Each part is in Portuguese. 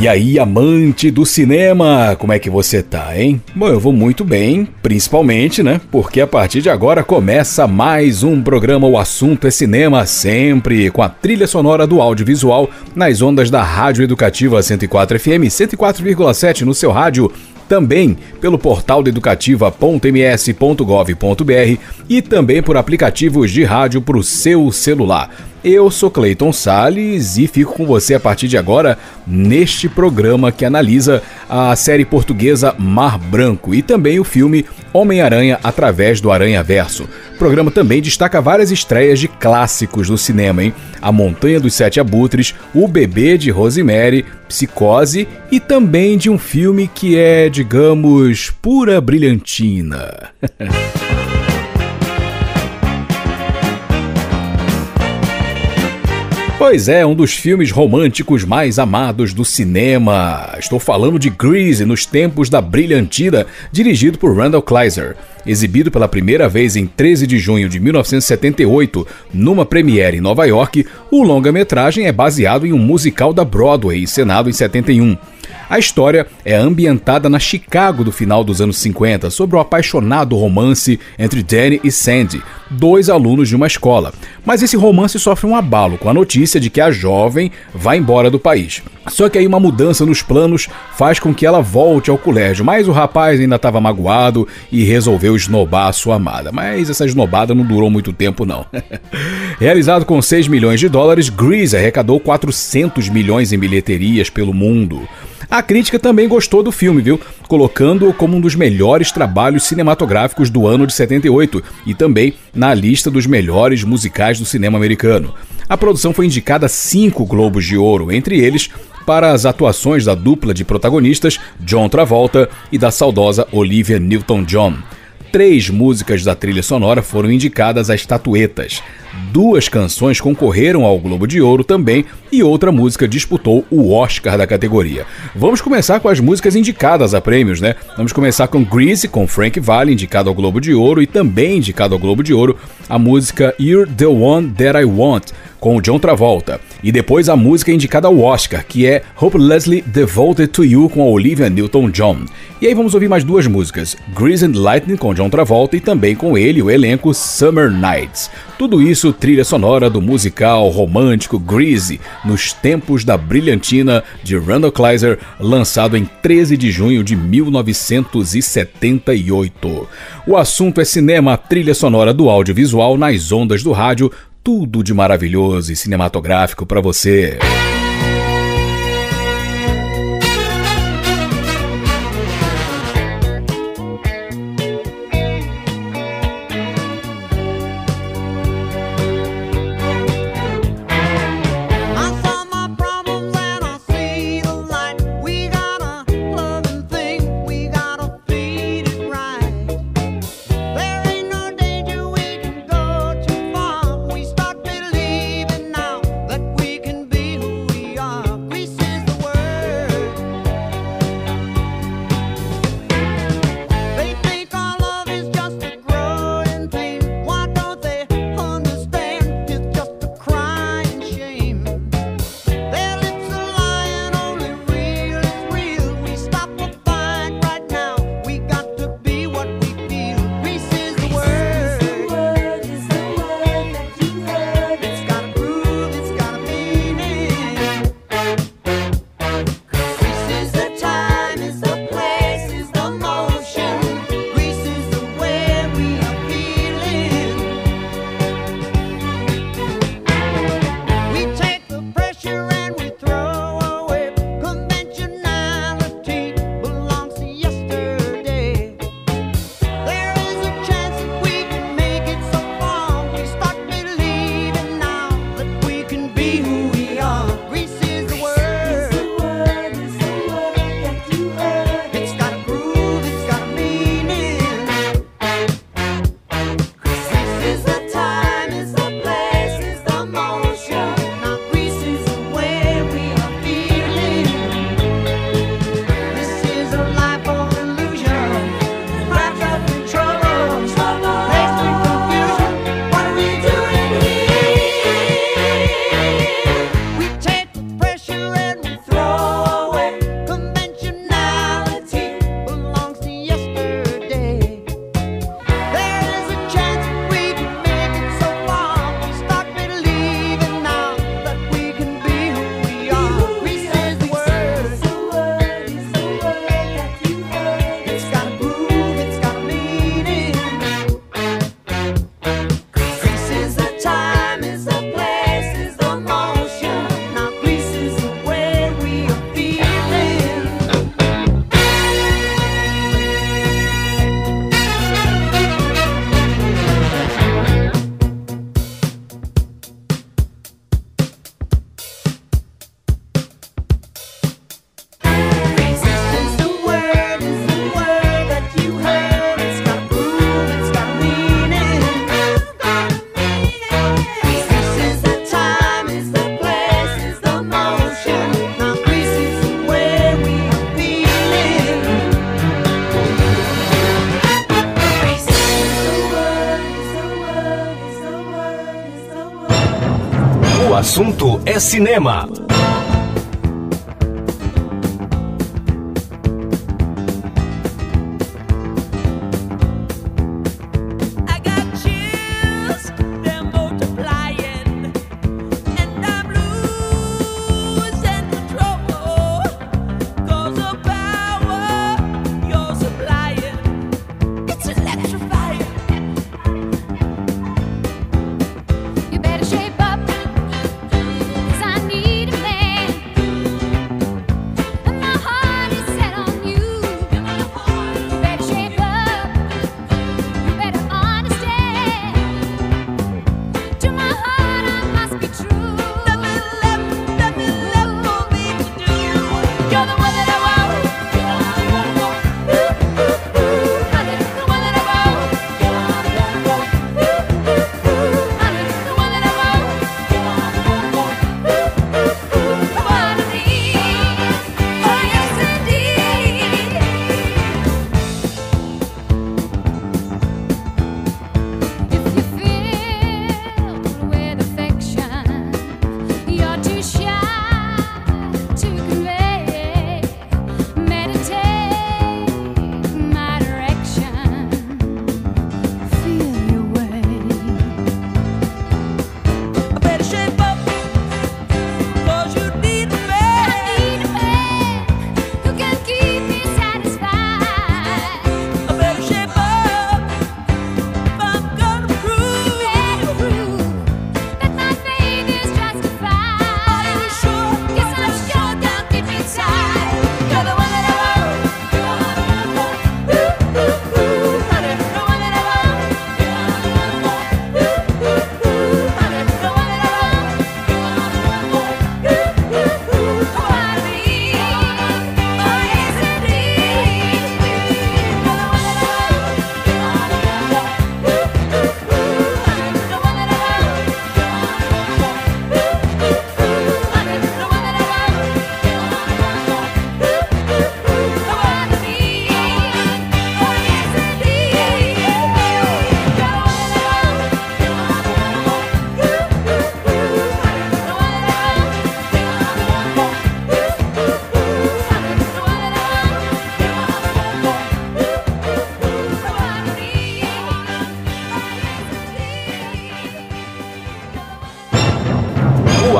E aí, amante do cinema, como é que você tá, hein? Bom, eu vou muito bem, principalmente, né? Porque a partir de agora começa mais um programa O Assunto é Cinema, sempre com a trilha sonora do audiovisual nas ondas da Rádio Educativa 104 FM 104,7 no seu rádio também pelo portal educativa.ms.gov.br e também por aplicativos de rádio para o seu celular. Eu sou Clayton Sales e fico com você a partir de agora neste programa que analisa a série portuguesa Mar Branco e também o filme Homem-Aranha através do Aranha Verso. O programa também destaca várias estreias de clássicos do cinema, hein? A Montanha dos Sete Abutres, O Bebê de Rosemary, Psicose e também de um filme que é, digamos, pura brilhantina. Pois é, um dos filmes românticos mais amados do cinema. Estou falando de Grease nos tempos da brilhantina, dirigido por Randall Kleiser. Exibido pela primeira vez em 13 de junho de 1978, numa premiere em Nova York, o longa-metragem é baseado em um musical da Broadway, encenado em 71. A história é ambientada na Chicago do final dos anos 50, sobre o apaixonado romance entre Danny e Sandy, dois alunos de uma escola. Mas esse romance sofre um abalo com a notícia de que a jovem vai embora do país. Só que aí uma mudança nos planos faz com que ela volte ao colégio, mas o rapaz ainda estava magoado e resolveu esnobar a sua amada. Mas essa esnobada não durou muito tempo não. Realizado com 6 milhões de dólares, Grease arrecadou 400 milhões em bilheterias pelo mundo. A crítica também gostou do filme, viu? Colocando-o como um dos melhores trabalhos cinematográficos do ano de 78 e também na lista dos melhores musicais do cinema americano. A produção foi indicada cinco Globos de Ouro, entre eles para as atuações da dupla de protagonistas John Travolta e da saudosa Olivia Newton-John. Três músicas da trilha sonora foram indicadas a estatuetas. Duas canções concorreram ao Globo de Ouro também e outra música disputou o Oscar da categoria. Vamos começar com as músicas indicadas a prêmios, né? Vamos começar com Grease, com Frank Valli, indicado ao Globo de Ouro, e também indicado ao Globo de Ouro a música You're the One That I Want, com o John Travolta. E depois a música indicada ao Oscar, que é Hopelessly Devoted to You com a Olivia Newton-John. E aí vamos ouvir mais duas músicas, Grease and Lightning com John Travolta e também com ele o elenco Summer Nights. Tudo isso trilha sonora do musical romântico Grease, nos tempos da brilhantina de Randall Kleiser, lançado em 13 de junho de 1978. O assunto é cinema, trilha sonora do audiovisual nas ondas do rádio, tudo de maravilhoso e cinematográfico para você. É cinema.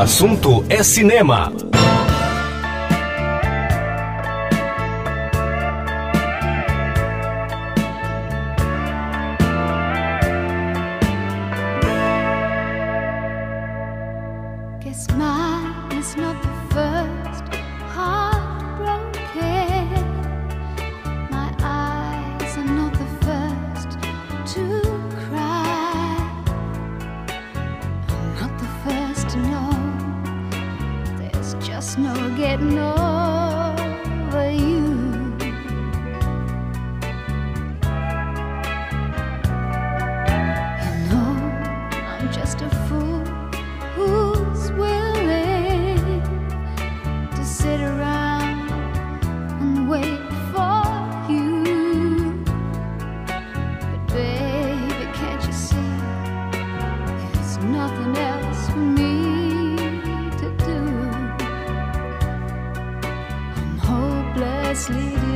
Assunto é cinema. Devoted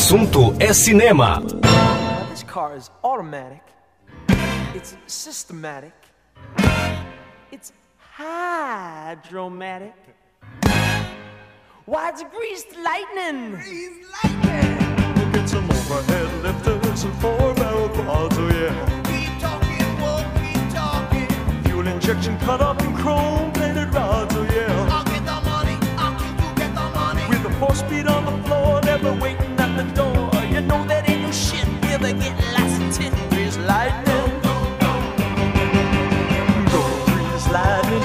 assunto é cinema. This car is automatic. It's systematic. It's hydromatic. Why, it's greased lightning. Greased lightning. We'll get some overhead lifters and four barrel quads, oh yeah. Keep talking, whoa, keep talking. Fuel injection cut up in chrome Greased lightning.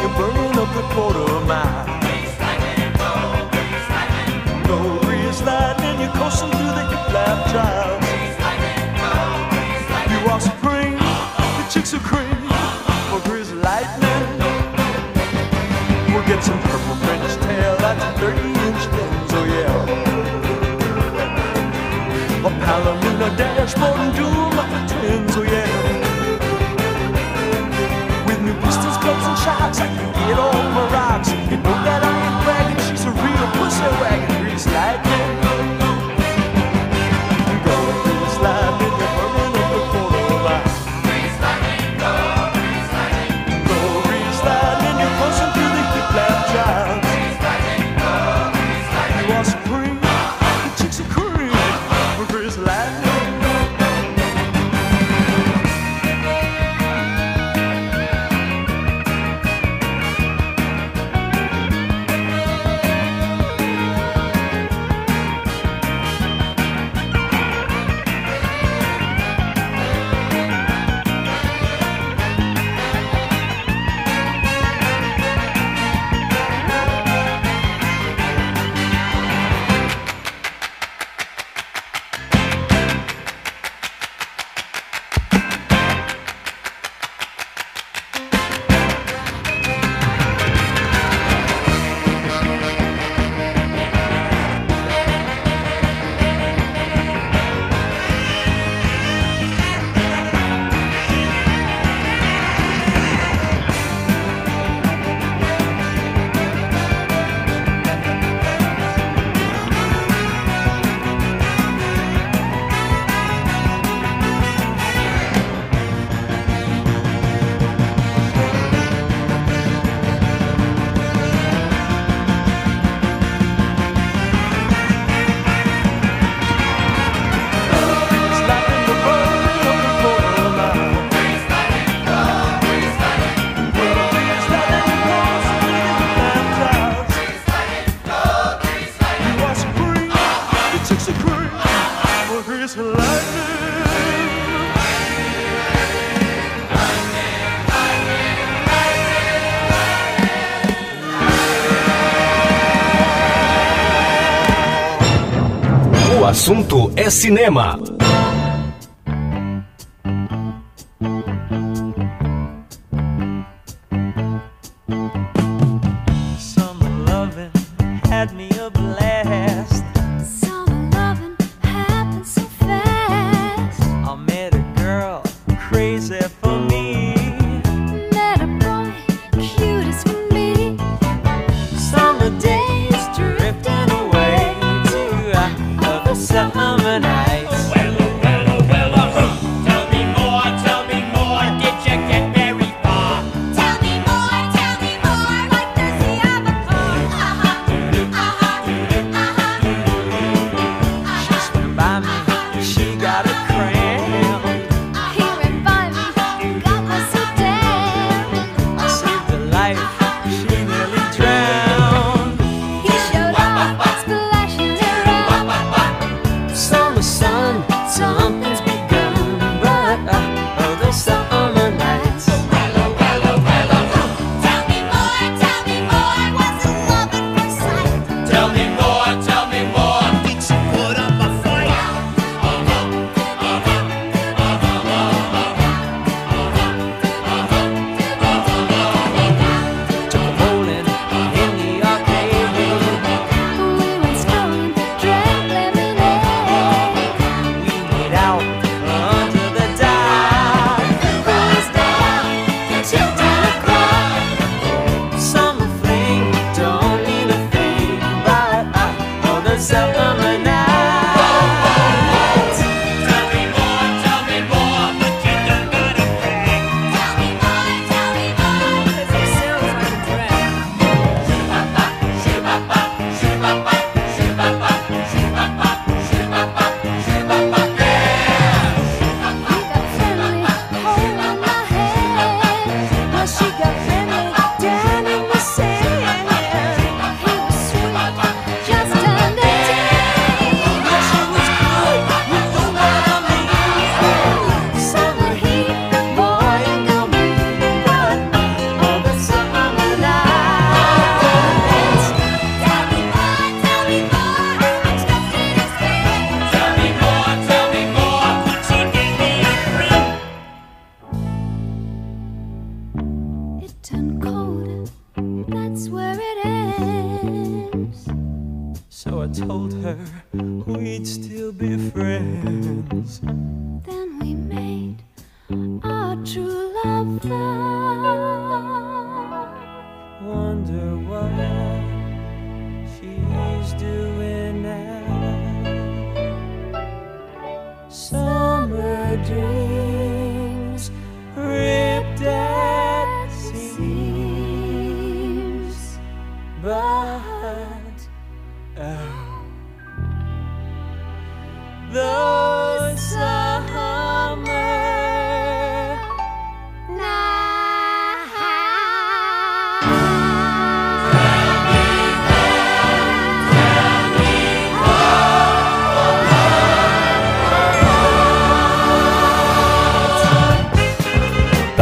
You're burning up the quarter mile. Lightning, you're through the. You are supreme, the chicks are for grease lightning. We'll get some purple dashboard and muffler twins, oh yeah. With new pistons, clubs, and shocks, I can get my rocks. You know that I ain't bragging, she's a real pussy wagon, grease lightning. Assunto é cinema.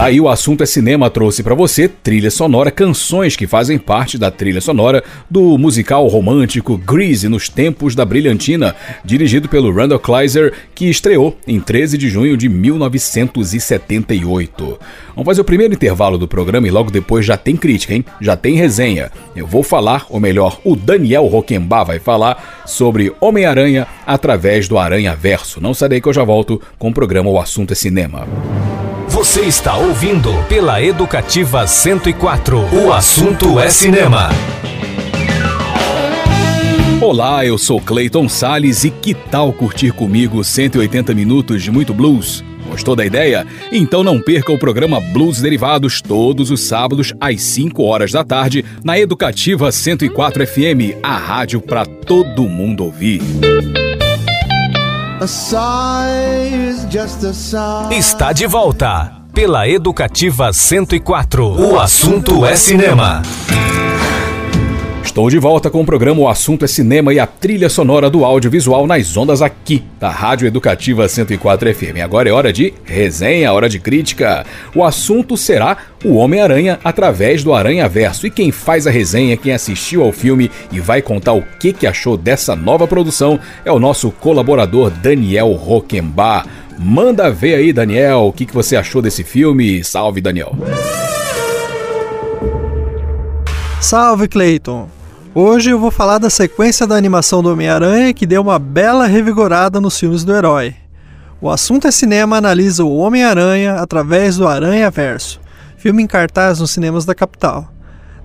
Daí o assunto é cinema trouxe pra você trilha sonora, canções que fazem parte da trilha sonora do musical romântico Grease nos tempos da brilhantina, dirigido pelo Randall Kleiser, que estreou em 13 de junho de 1978. Vamos fazer o primeiro intervalo do programa e logo depois já tem crítica, hein? Já tem resenha. Eu vou falar, ou melhor, o Daniel Roquembar vai falar sobre Homem-Aranha através do Aranha Verso. Não sai daí que eu já volto com o programa O Assunto é Cinema. Você está ouvindo pela Educativa 104. O assunto é cinema. Olá, eu sou Clayton Sales e que tal curtir comigo 180 minutos de muito blues? Gostou da ideia? Então não perca o programa Blues Derivados todos os sábados às 5 horas da tarde na Educativa 104 FM, a rádio para todo mundo ouvir. Está de volta pela Educativa 104. O assunto é cinema. Estou de volta com o programa O Assunto é Cinema e a trilha sonora do audiovisual nas ondas aqui, da Rádio Educativa 104 FM. Agora é hora de resenha, hora de crítica. O assunto será o Homem-Aranha através do Aranha Verso. E quem faz a resenha, quem assistiu ao filme e vai contar o que, que achou dessa nova produção é o nosso colaborador Daniel Roquembar. Manda ver aí, Daniel, o que, que você achou desse filme. Salve, Daniel. Salve Clayton! Hoje eu vou falar da sequência da animação do Homem-Aranha que deu uma bela revigorada nos filmes do herói. O assunto é cinema analisa o Homem-Aranha através do Aranha Verso, filme em cartaz nos cinemas da capital.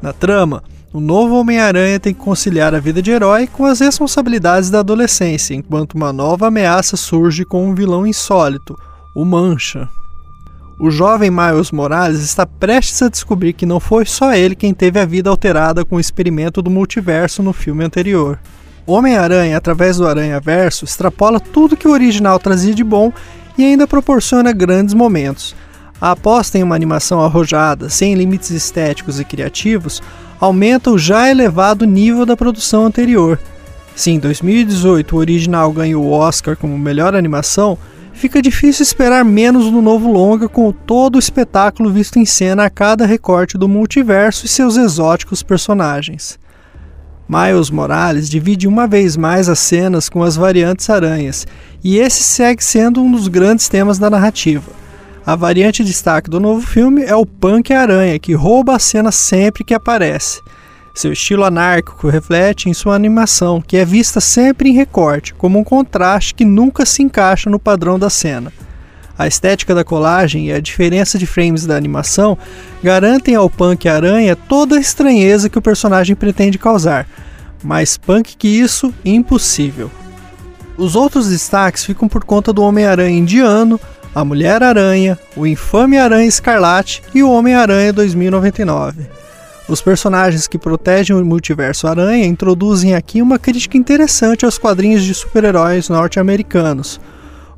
Na trama, o novo Homem-Aranha tem que conciliar a vida de herói com as responsabilidades da adolescência, enquanto uma nova ameaça surge com um vilão insólito, o Mancha. O jovem Miles Morales está prestes a descobrir que não foi só ele quem teve a vida alterada com o experimento do multiverso no filme anterior. Homem-Aranha, através do Aranha Verso, extrapola tudo que o original trazia de bom e ainda proporciona grandes momentos. A aposta em uma animação arrojada, sem limites estéticos e criativos, aumenta o já elevado nível da produção anterior. Se em 2018 o original ganhou o Oscar como melhor animação, fica difícil esperar menos no novo longa com todo o espetáculo visto em cena a cada recorte do multiverso e seus exóticos personagens. Miles Morales divide uma vez mais as cenas com as variantes aranhas, e esse segue sendo um dos grandes temas da narrativa. A variante de destaque do novo filme é o Punk Aranha, que rouba a cena sempre que aparece. Seu estilo anárquico reflete em sua animação, que é vista sempre em recorte, como um contraste que nunca se encaixa no padrão da cena. A estética da colagem e a diferença de frames da animação garantem ao Punk Aranha toda a estranheza que o personagem pretende causar. Mais punk que isso, impossível. Os outros destaques ficam por conta do Homem-Aranha indiano, a Mulher-Aranha, o Infame Aranha Escarlate e o Homem-Aranha 2099. Os personagens que protegem o multiverso Aranha introduzem aqui uma crítica interessante aos quadrinhos de super-heróis norte-americanos.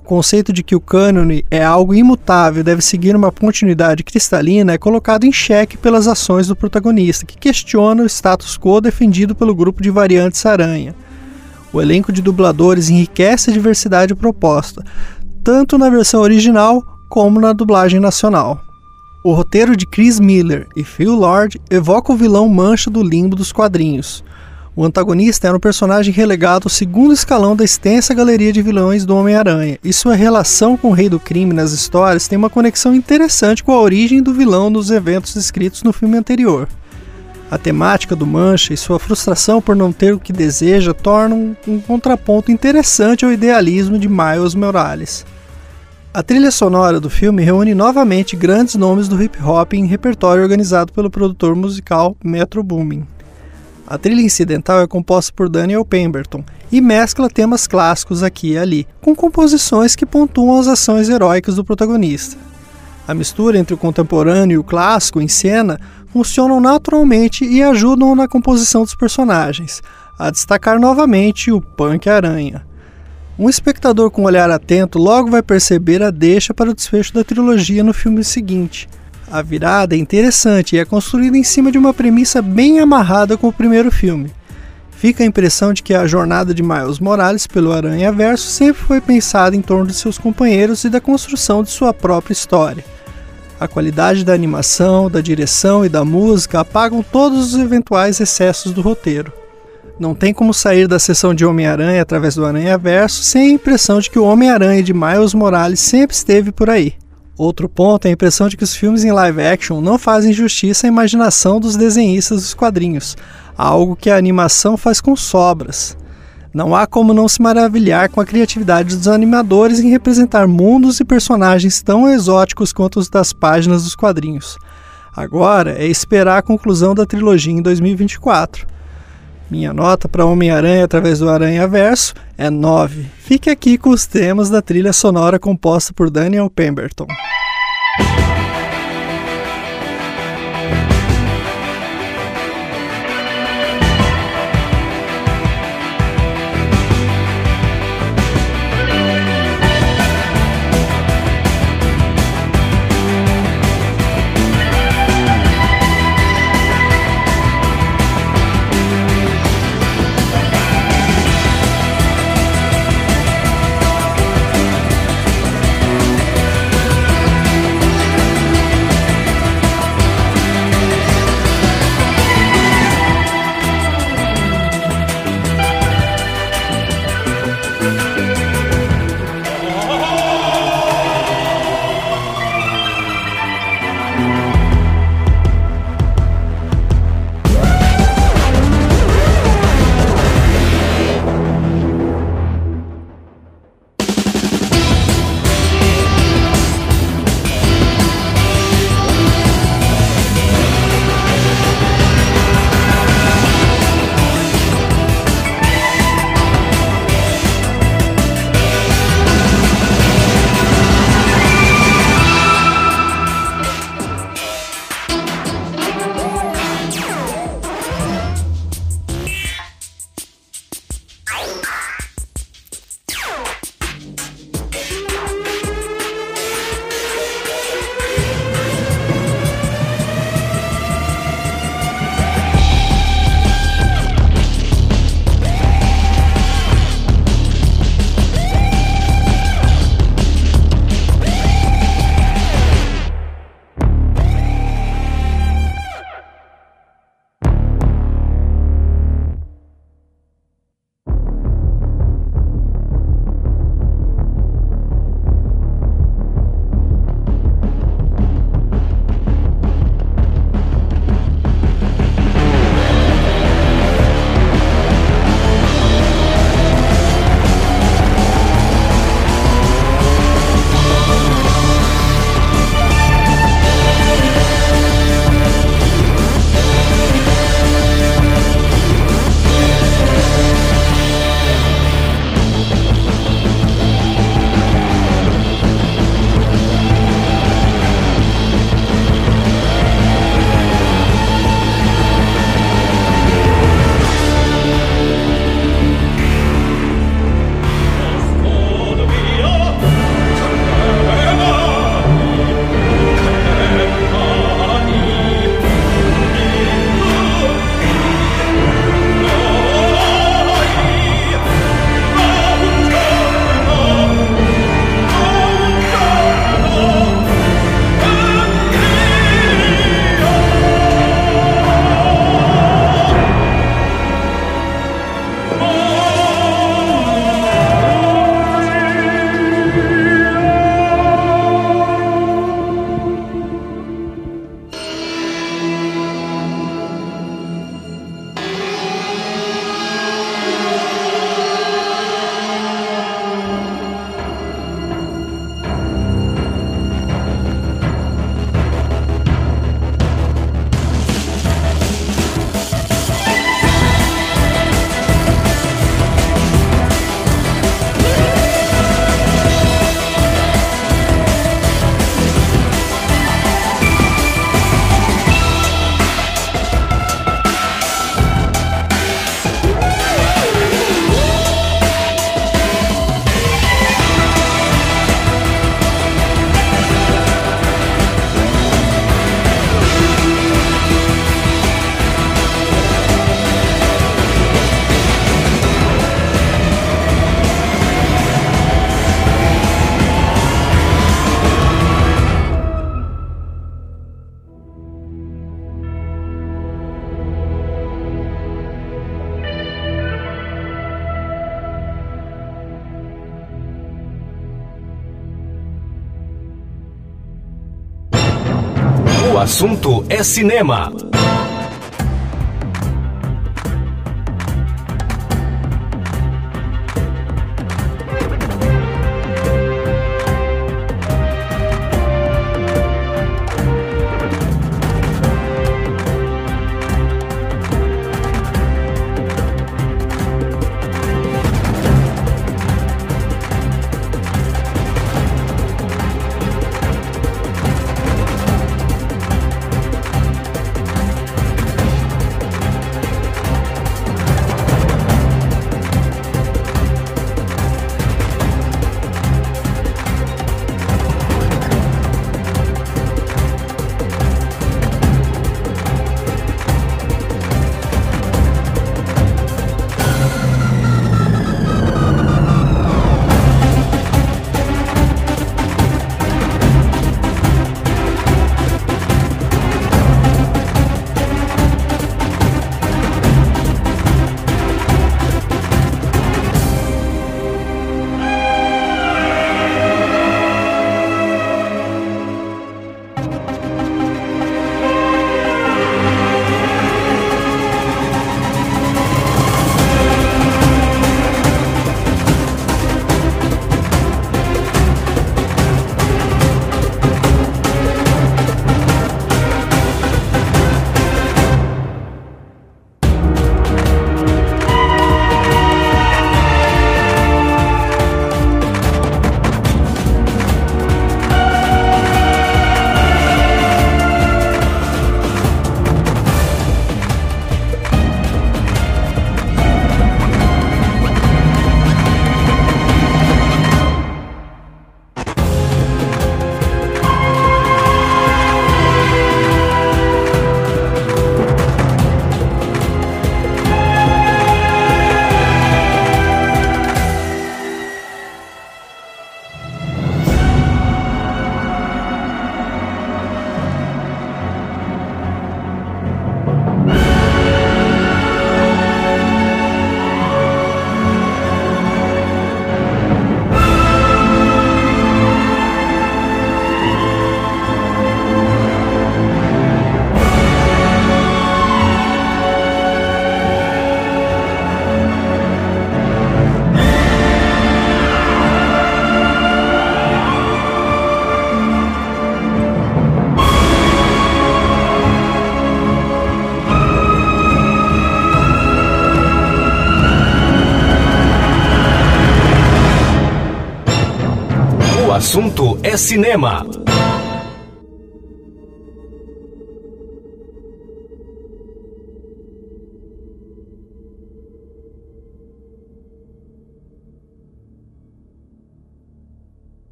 O conceito de que o cânone é algo imutável e deve seguir uma continuidade cristalina é colocado em xeque pelas ações do protagonista, que questiona o status quo defendido pelo grupo de variantes Aranha. O elenco de dubladores enriquece a diversidade proposta, tanto na versão original como na dublagem nacional. O roteiro de Chris Miller e Phil Lord evoca o vilão Mancha do limbo dos quadrinhos. O antagonista era um personagem relegado ao segundo escalão da extensa galeria de vilões do Homem-Aranha, e sua relação com o Rei do Crime nas histórias tem uma conexão interessante com a origem do vilão nos eventos descritos no filme anterior. A temática do Mancha e sua frustração por não ter o que deseja tornam um contraponto interessante ao idealismo de Miles Morales. A trilha sonora do filme reúne novamente grandes nomes do hip hop em repertório organizado pelo produtor musical Metro Boomin. A trilha incidental é composta por Daniel Pemberton e mescla temas clássicos aqui e ali, com composições que pontuam as ações heróicas do protagonista. A mistura entre o contemporâneo e o clássico em cena funcionam naturalmente e ajudam na composição dos personagens, a destacar novamente o Punk Aranha. Um espectador com um olhar atento logo vai perceber a deixa para o desfecho da trilogia no filme seguinte. A virada é interessante e é construída em cima de uma premissa bem amarrada com o primeiro filme. Fica a impressão de que a jornada de Miles Morales pelo Aranha Verso sempre foi pensada em torno de seus companheiros e da construção de sua própria história. A qualidade da animação, da direção e da música apagam todos os eventuais excessos do roteiro. Não tem como sair da sessão de Homem-Aranha através do Aranha Verso sem a impressão de que o Homem-Aranha de Miles Morales sempre esteve por aí. Outro ponto é a impressão de que os filmes em live action não fazem justiça à imaginação dos desenhistas dos quadrinhos, algo que a animação faz com sobras. Não há como não se maravilhar com a criatividade dos animadores em representar mundos e personagens tão exóticos quanto os das páginas dos quadrinhos. Agora é esperar a conclusão da trilogia em 2024. Minha nota para Homem-Aranha através do Aranha Verso é 9. Fique aqui com os temas da trilha sonora composta por Daniel Pemberton. Assunto é cinema. Assunto é cinema.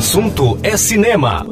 Assunto é cinema.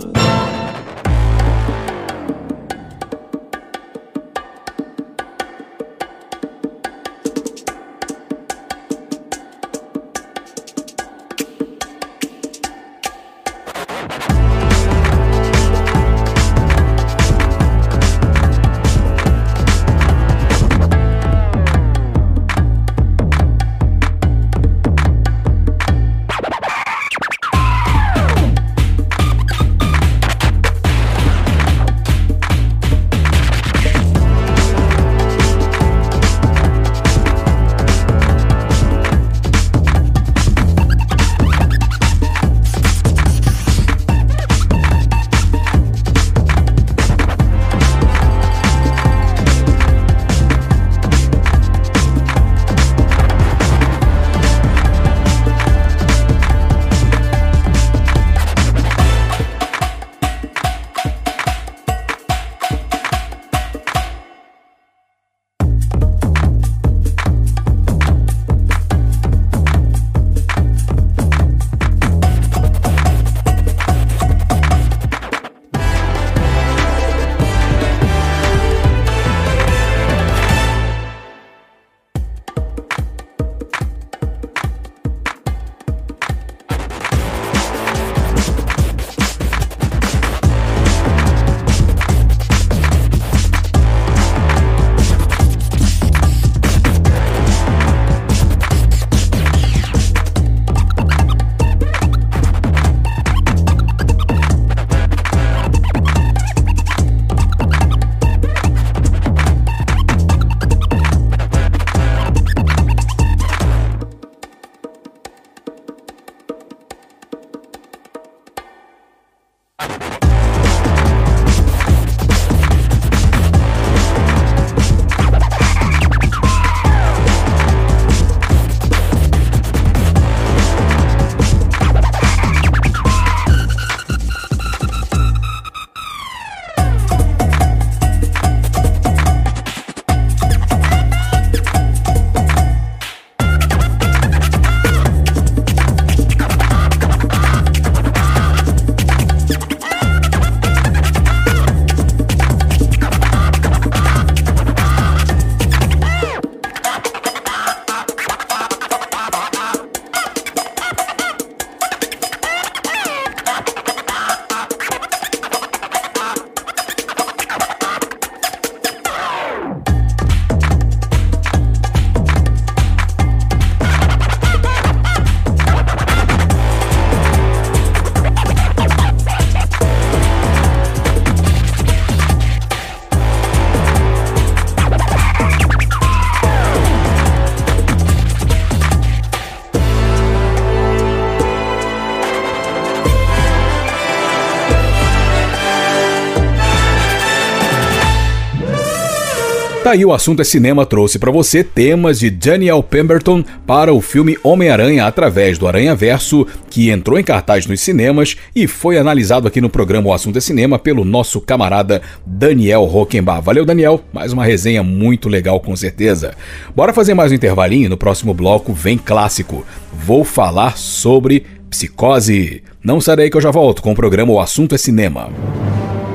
Tá aí o assunto é cinema trouxe para você temas de Daniel Pemberton para o filme Homem-Aranha através do Aranha Verso, que entrou em cartaz nos cinemas e foi analisado aqui no programa O Assunto é Cinema pelo nosso camarada Daniel Rockenbach. Valeu, Daniel. Mais uma resenha muito legal, com certeza. Bora fazer mais um intervalinho. No próximo bloco vem clássico. Vou falar sobre psicose. Não sai daí que eu já volto com o programa O Assunto é Cinema.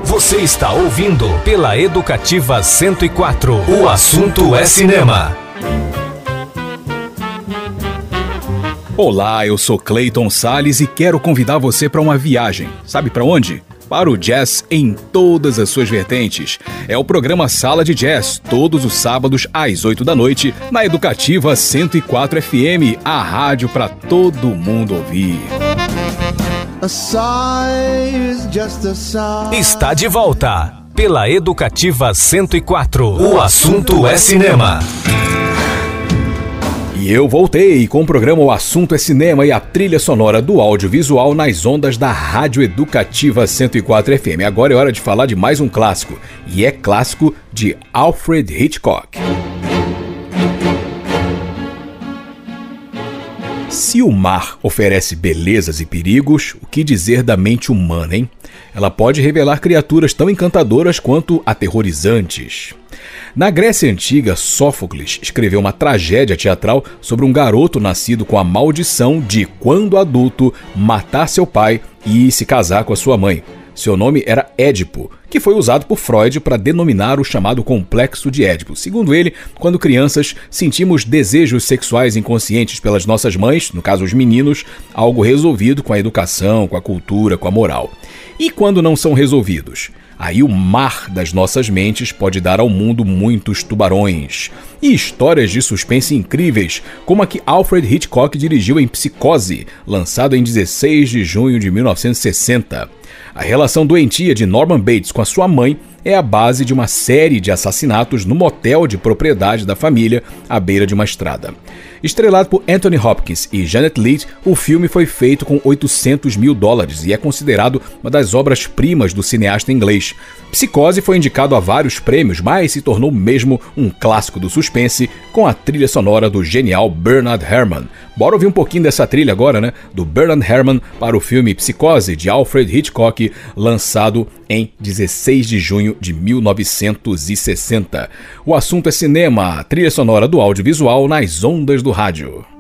Você está ouvindo pela Educativa 104. O assunto é cinema. Olá, eu sou Clayton Sales e quero convidar você para uma viagem. Sabe para onde? Para o jazz em todas as suas vertentes. É o programa Sala de Jazz, todos os sábados às 8 da noite, na Educativa 104 FM, a rádio para todo mundo ouvir. Está de volta pela Educativa 104. O assunto é cinema. E eu voltei com o programa O Assunto é Cinema e a trilha sonora do audiovisual nas ondas da Rádio Educativa 104 FM. Agora é hora de falar de mais um clássico, e é clássico de Alfred Hitchcock. Se o mar oferece belezas e perigos, o que dizer da mente humana, hein? Ela pode revelar criaturas tão encantadoras quanto aterrorizantes. Na Grécia Antiga, Sófocles escreveu uma tragédia teatral sobre um garoto nascido com a maldição de, quando adulto, matar seu pai e se casar com a sua mãe. Seu nome era Édipo, que foi usado por Freud para denominar o chamado complexo de Édipo. Segundo ele, quando crianças sentimos desejos sexuais inconscientes pelas nossas mães, no caso os meninos, algo resolvido com a educação, com a cultura, com a moral. E quando não são resolvidos? Aí o mar das nossas mentes pode dar ao mundo muitos tubarões. E histórias de suspense incríveis, como a que Alfred Hitchcock dirigiu em Psicose, lançado em 16 de junho de 1960. A relação doentia de Norman Bates com a sua mãe é a base de uma série de assassinatos no motel de propriedade da família à beira de uma estrada. Estrelado por Anthony Hopkins e Janet Leigh, o filme foi feito com 800 mil dólares e é considerado uma das obras-primas do cineasta inglês. Psicose foi indicado a vários prêmios, mas se tornou mesmo um clássico do suspense com a trilha sonora do genial Bernard Herrmann. Bora ouvir um pouquinho dessa trilha agora, né? Do Bernard Herrmann para o filme Psicose de Alfred Hitchcock, lançado em 16 de junho de 1960. O assunto é cinema, trilha sonora do audiovisual nas ondas do rádio.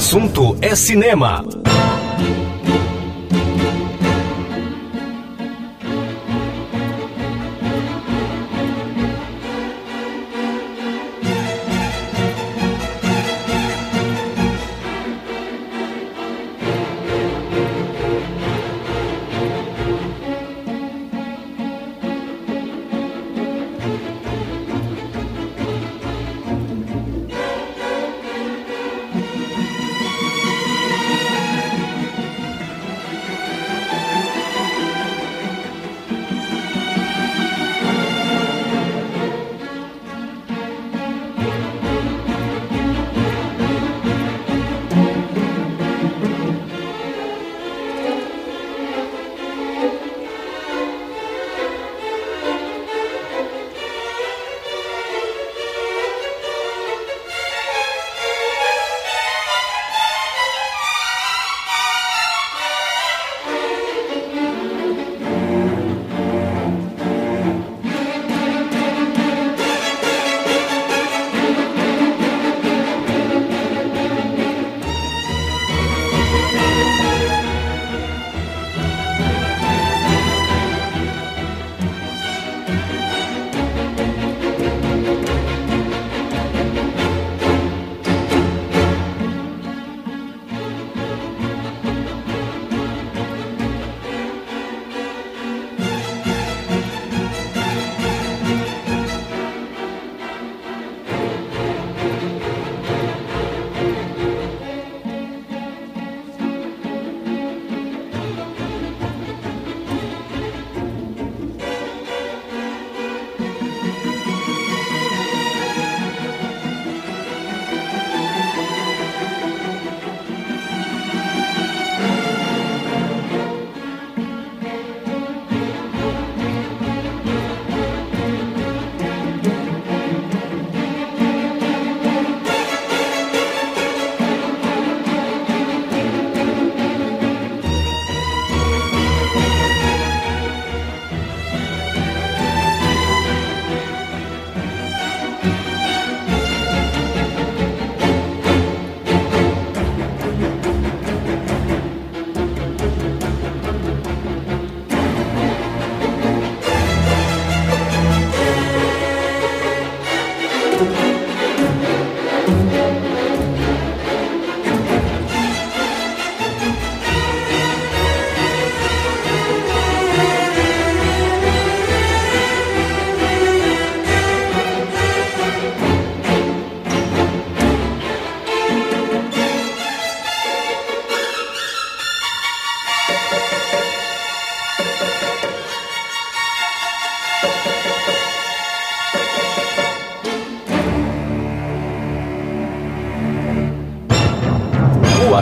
Assunto é cinema.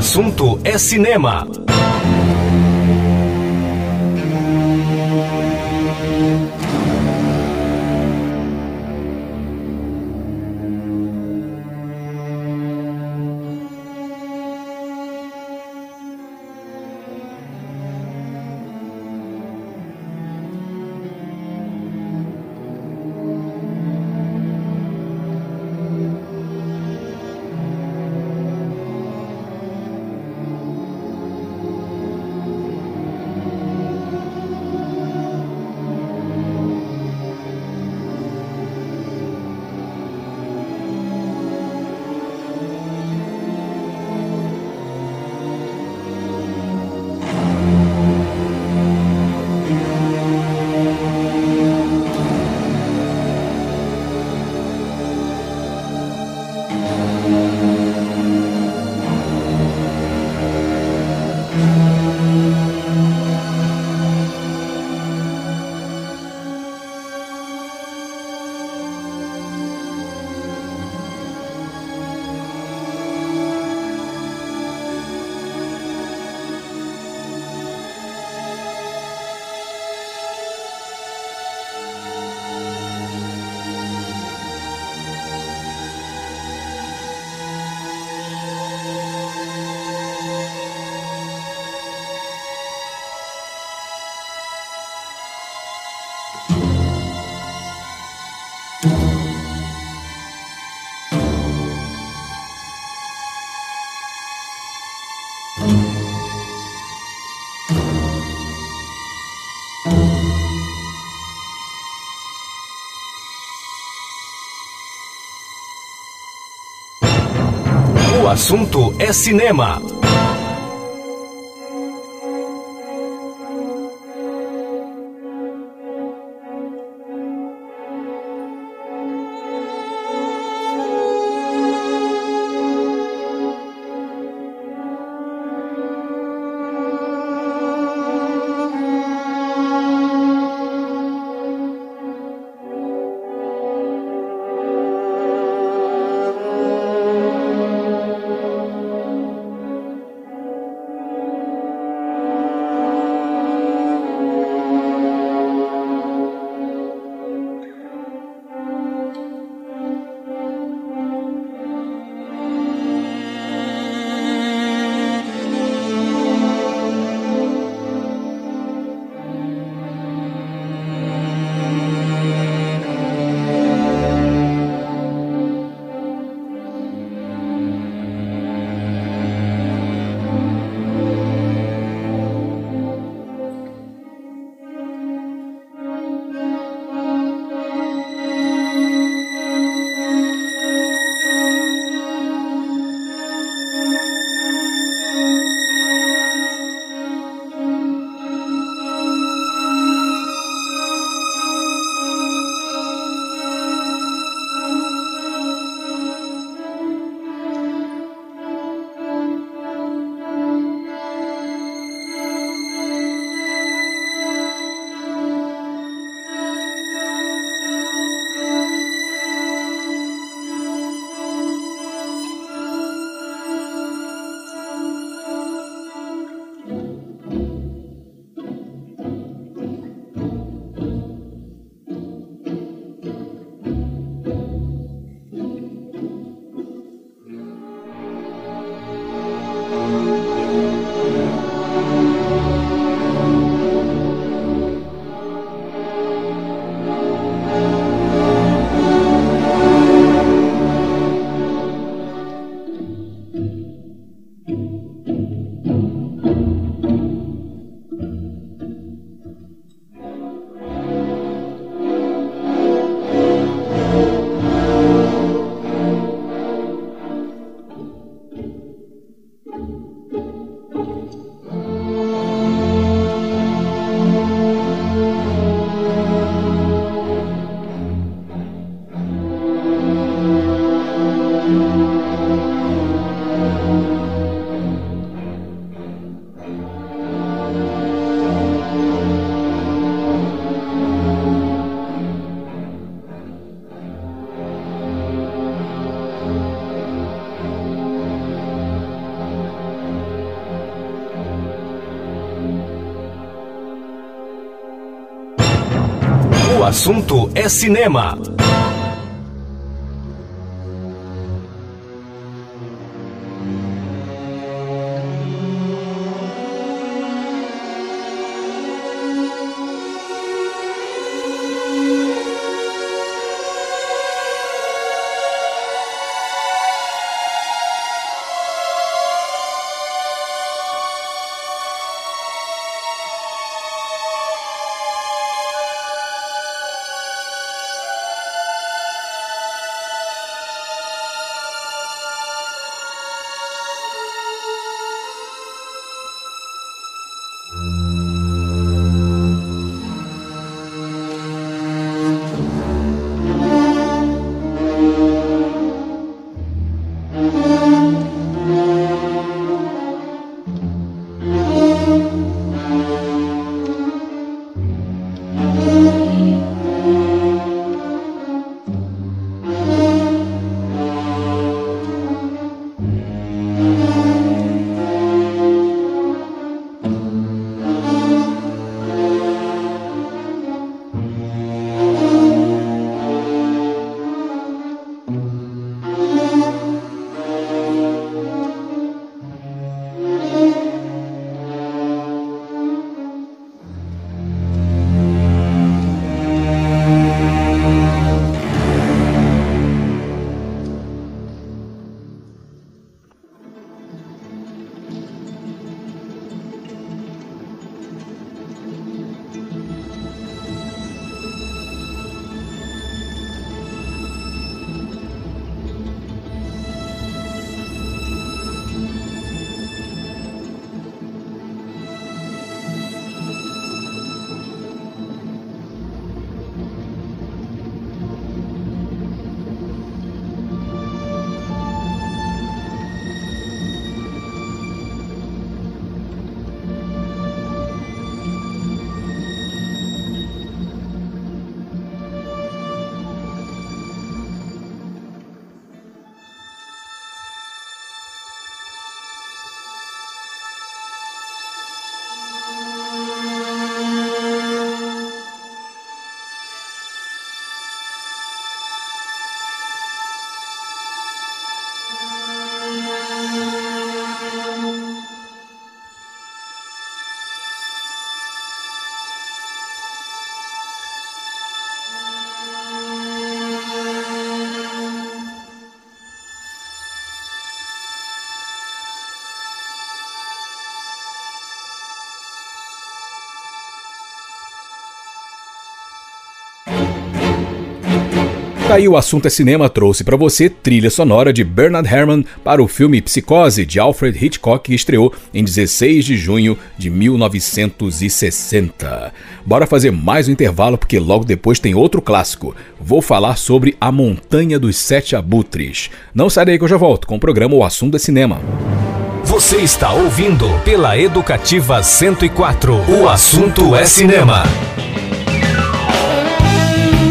Assunto é cinema. Assunto é cinema. Assunto é cinema. Tá aí o assunto é cinema trouxe para você trilha sonora de Bernard Herrmann para o filme Psicose de Alfred Hitchcock que estreou em 16 de junho de 1960. Bora fazer mais um intervalo porque logo depois tem outro clássico. Vou falar sobre A Montanha dos Sete Abutres. Não sai daí que eu já volto com o programa O Assunto é Cinema. Você está ouvindo pela Educativa 104. O assunto é cinema.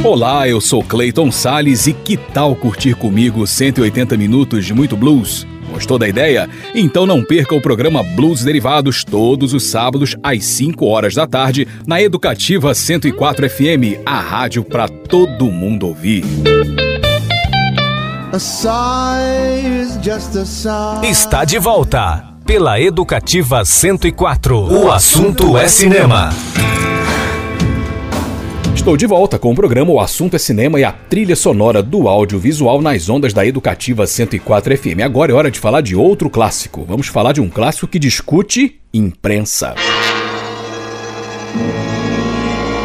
Olá, eu sou Clayton Sales e que tal curtir comigo 180 minutos de muito blues? Gostou da ideia? Então não perca o programa Blues Derivados todos os sábados às 5 horas da tarde na Educativa 104 FM, a rádio para todo mundo ouvir. Está de volta pela Educativa 104. O assunto é cinema. Estou de volta com o programa O Assunto é Cinema e a trilha sonora do audiovisual nas ondas da Educativa 104 FM. Agora é hora de falar de outro clássico. Vamos falar de um clássico que discute imprensa.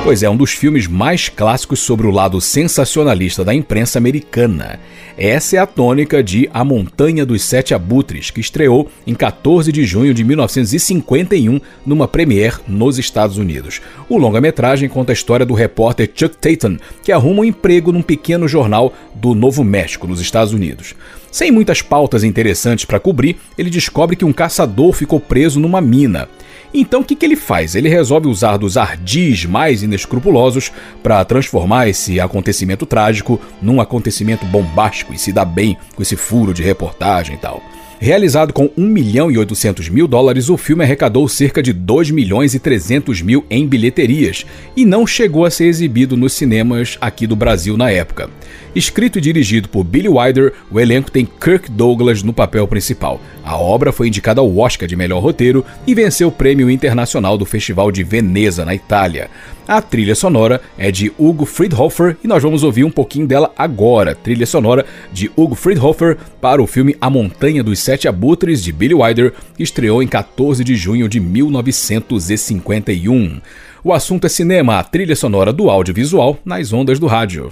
Pois é, um dos filmes mais clássicos sobre o lado sensacionalista da imprensa americana. Essa é a tônica de A Montanha dos Sete Abutres, que estreou em 14 de junho de 1951 numa premiere nos Estados Unidos. O longa-metragem conta a história do repórter Chuck Tatum, que arruma um emprego num pequeno jornal do Novo México, nos Estados Unidos. Sem muitas pautas interessantes para cobrir, ele descobre que um caçador ficou preso numa mina. Então o que, que ele faz? Ele resolve usar dos ardis mais inescrupulosos para transformar esse acontecimento trágico num acontecimento bombástico e se dá bem com esse furo de reportagem e tal. Realizado com 1 milhão e 800 mil dólares, o filme arrecadou cerca de 2 milhões e 300 mil em bilheterias e não chegou a ser exibido nos cinemas aqui do Brasil na época. Escrito e dirigido por Billy Wilder, o elenco tem Kirk Douglas no papel principal. A obra foi indicada ao Oscar de melhor roteiro e venceu o prêmio internacional do Festival de Veneza, na Itália. A trilha sonora é de Hugo Friedhofer e nós vamos ouvir um pouquinho dela agora. Trilha sonora de Hugo Friedhofer para o filme A Montanha dos Sete Abutres de Billy Wilder, que estreou em 14 de junho de 1951. O assunto é cinema, a trilha sonora do audiovisual nas ondas do rádio.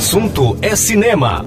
Assunto é cinema.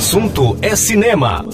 Assunto é cinema.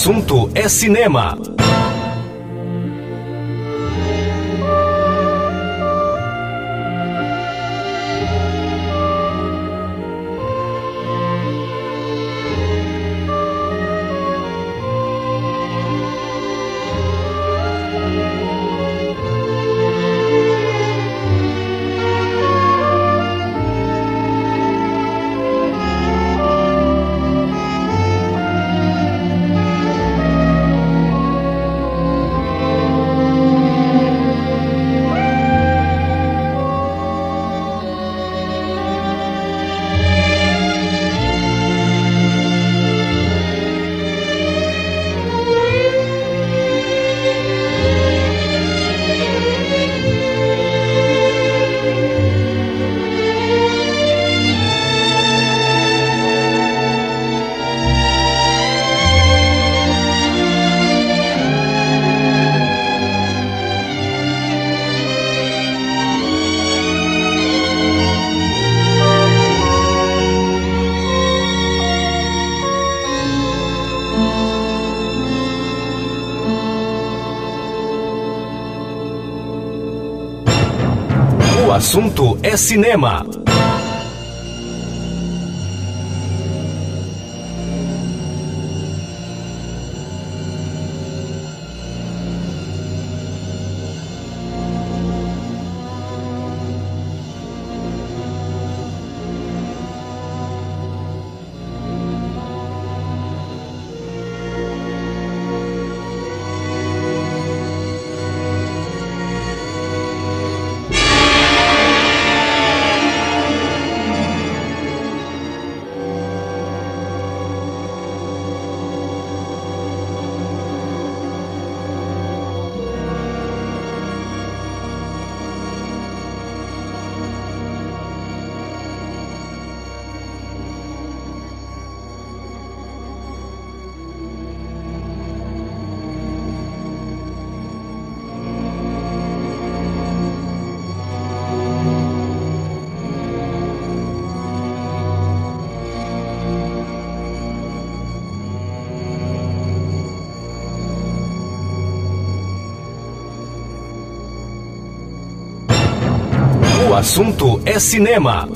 Assunto é cinema. Assunto é cinema. Assunto é cinema.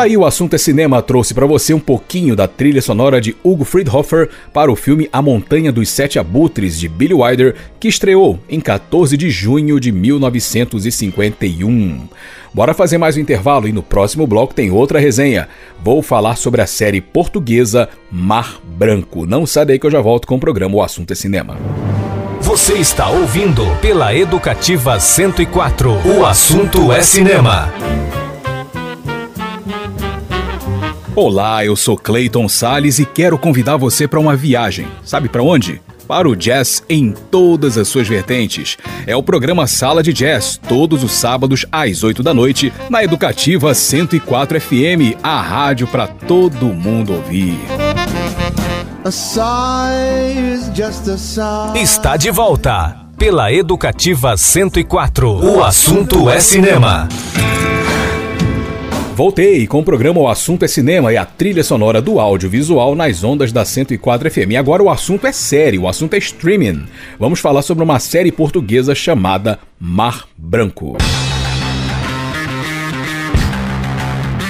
Aí o assunto é cinema trouxe para você um pouquinho da trilha sonora de Hugo Friedhofer para o filme A Montanha dos Sete Abutres de Billy Wilder, que estreou em 14 de junho de 1951. Bora fazer mais um intervalo e no próximo bloco tem outra resenha. Vou falar sobre a série portuguesa Mar Branco. Não sai daí que eu já volto com o programa O Assunto é Cinema. Você está ouvindo pela Educativa 104. O assunto é cinema. Olá, eu sou Clayton Sales e quero convidar você para uma viagem. Sabe para onde? Para o jazz em todas as suas vertentes. É o programa Sala de Jazz, todos os sábados às 8 da noite, na Educativa 104 FM, a rádio para todo mundo ouvir. A sigh is just a sigh. Está de volta pela Educativa 104. O assunto é cinema. Voltei com o programa O Assunto é Cinema e a trilha sonora do audiovisual nas ondas da 104 FM. E agora o assunto é sério, o assunto é streaming. Vamos falar sobre uma série portuguesa chamada Mar Branco.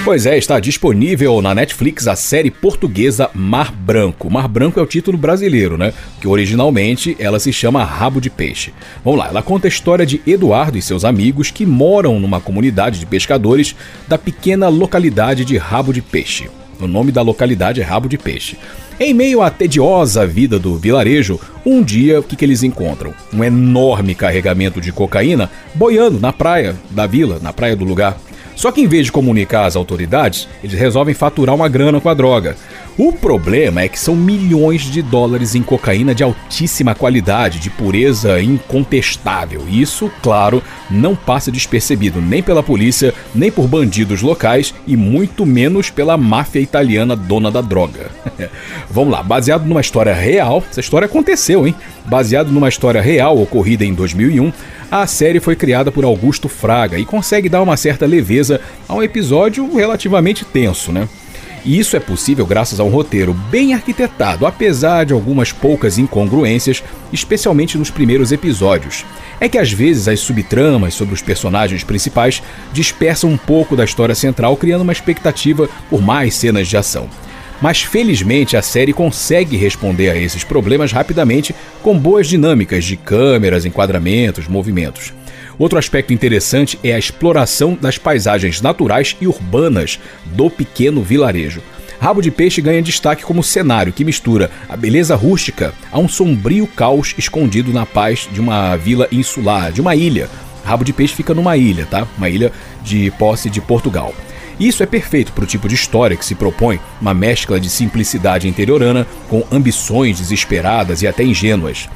Pois é, está disponível na Netflix a série portuguesa Mar Branco. Mar Branco é o título brasileiro, né? Que originalmente ela se chama Rabo de Peixe. Vamos lá, ela conta a história de Eduardo e seus amigos que moram numa comunidade de pescadores da pequena localidade de Rabo de Peixe. O nome da localidade é Rabo de Peixe. Em meio à tediosa vida do vilarejo, um dia o que, que eles encontram? Um enorme carregamento de cocaína boiando na praia da vila, na praia do lugar. Só que em vez de comunicar às autoridades, eles resolvem faturar uma grana com a droga. O problema é que são milhões de dólares em cocaína de altíssima qualidade, de pureza incontestável. Isso, claro, não passa despercebido nem pela polícia, nem por bandidos locais e muito menos pela máfia italiana dona da droga. Vamos lá, baseado numa história real, essa história aconteceu, hein? Baseado numa história real ocorrida em 2001, a série foi criada por Augusto Fraga e consegue dar uma certa leveza a um episódio relativamente tenso, né? E isso é possível graças a um roteiro bem arquitetado, apesar de algumas poucas incongruências, especialmente nos primeiros episódios. É que às vezes as subtramas sobre os personagens principais dispersam um pouco da história central, criando uma expectativa por mais cenas de ação. Mas felizmente a série consegue responder a esses problemas rapidamente com boas dinâmicas de câmeras, enquadramentos, movimentos. Outro aspecto interessante é a exploração das paisagens naturais e urbanas do pequeno vilarejo. Rabo de Peixe ganha destaque como cenário que mistura a beleza rústica a um sombrio caos escondido na paz de uma vila insular, de uma ilha. Rabo de Peixe fica numa ilha, tá? Uma ilha de posse de Portugal. Isso é perfeito para o tipo de história que se propõe, uma mescla de simplicidade interiorana com ambições desesperadas e até ingênuas.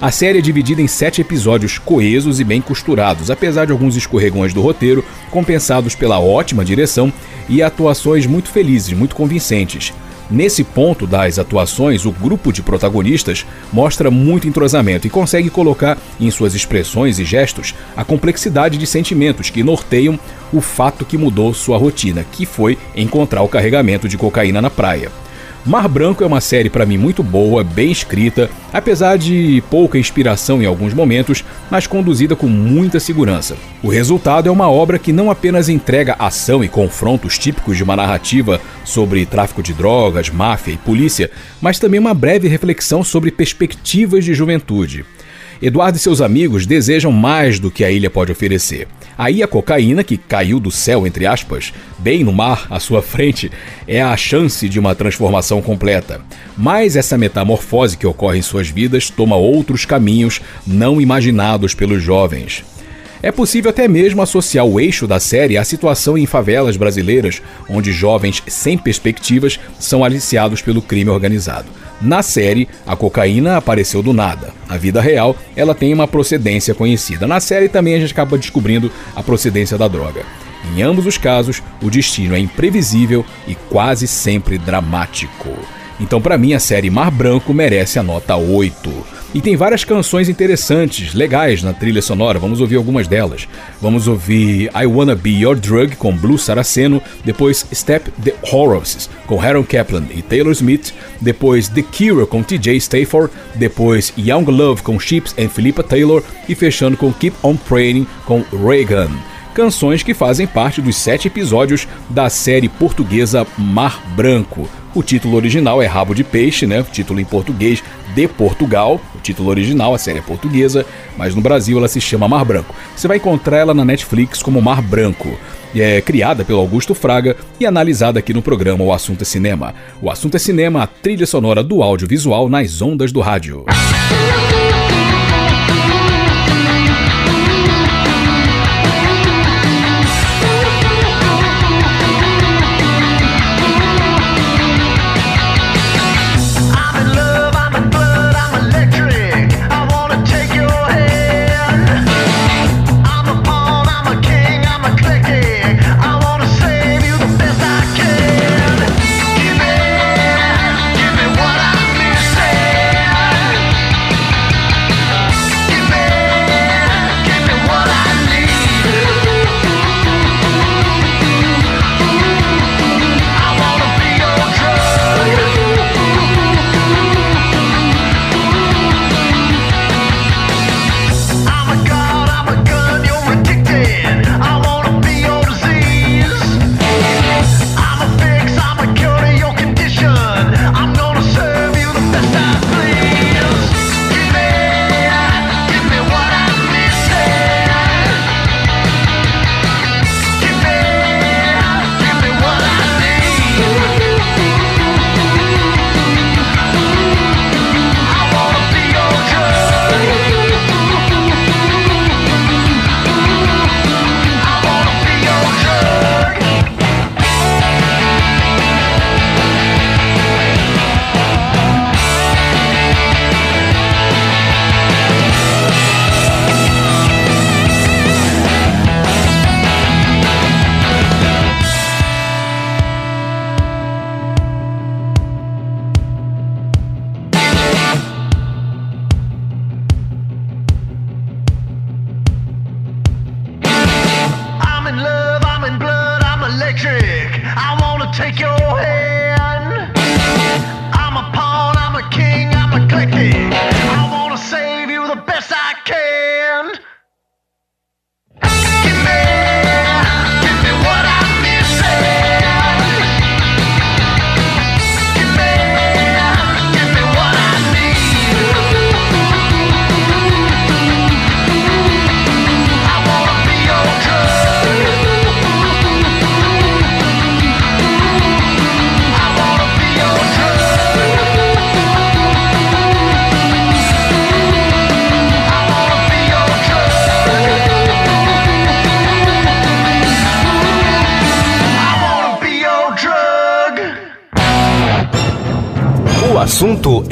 A série é dividida em sete episódios coesos e bem costurados, apesar de alguns escorregões do roteiro, compensados pela ótima direção e atuações muito felizes, muito convincentes. Nesse ponto das atuações, o grupo de protagonistas mostra muito entrosamento e consegue colocar em suas expressões e gestos a complexidade de sentimentos que norteiam o fato que mudou sua rotina, que foi encontrar o carregamento de cocaína na praia. Mar Branco é uma série para mim muito boa, bem escrita, apesar de pouca inspiração em alguns momentos, mas conduzida com muita segurança. O resultado é uma obra que não apenas entrega ação e confrontos típicos de uma narrativa sobre tráfico de drogas, máfia e polícia, mas também uma breve reflexão sobre perspectivas de juventude. Eduardo e seus amigos desejam mais do que a ilha pode oferecer. Aí a cocaína, que caiu do céu, entre aspas, bem no mar à sua frente, é a chance de uma transformação completa. Mas essa metamorfose que ocorre em suas vidas toma outros caminhos não imaginados pelos jovens. É possível até mesmo associar o eixo da série à situação em favelas brasileiras, onde jovens sem perspectivas são aliciados pelo crime organizado. Na série, a cocaína apareceu do nada. Na vida real, ela tem uma procedência conhecida. Na série também a gente acaba descobrindo a procedência da droga. Em ambos os casos, o destino é imprevisível e quase sempre dramático. Então, para mim, a série Mar Branco merece a nota 8. E tem várias canções interessantes, legais na trilha sonora, vamos ouvir algumas delas. Vamos ouvir I Wanna Be Your Drug com Blue Saraceno, depois Step the Horrors com Aaron Kaplan e Taylor Smith, depois The Cure com TJ Stafford, depois Young Love com Chips and Philippa Taylor. E fechando com Keep On Praying com Reagan canções que fazem parte dos sete episódios da série portuguesa Mar Branco. O título original é Rabo de Peixe, né? Título em português de Portugal. O título original, a série é portuguesa, mas no Brasil ela se chama Mar Branco. Você vai encontrar ela na Netflix como Mar Branco. É criada pelo Augusto Fraga e analisada aqui no programa O Assunto é Cinema. O Assunto é Cinema, a trilha sonora do audiovisual nas ondas do rádio.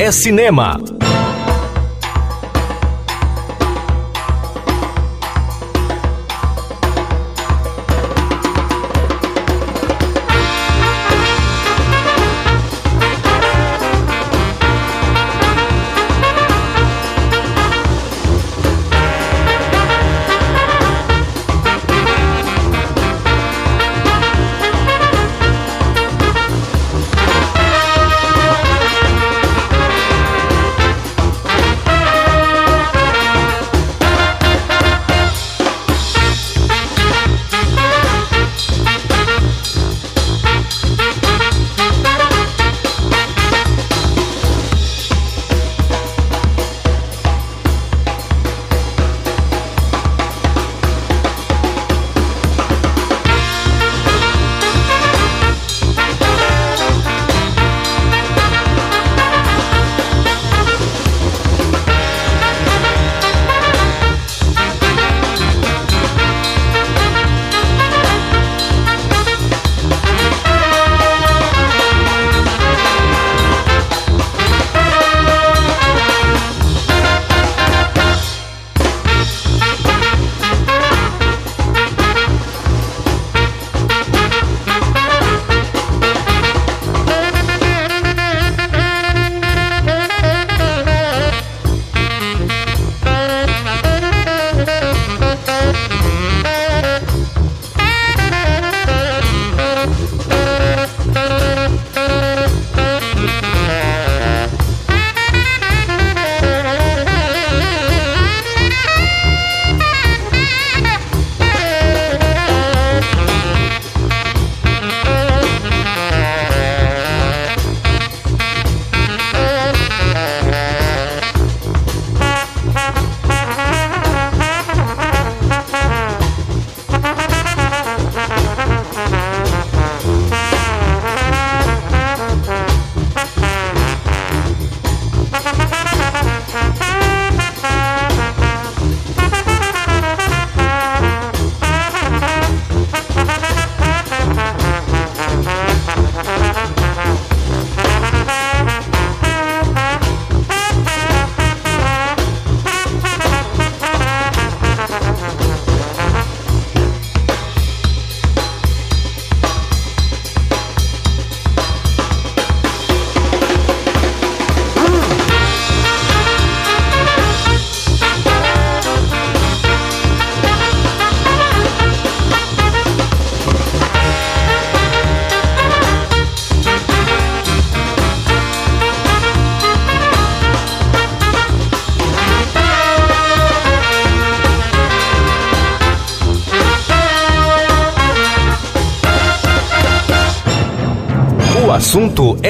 é cinema.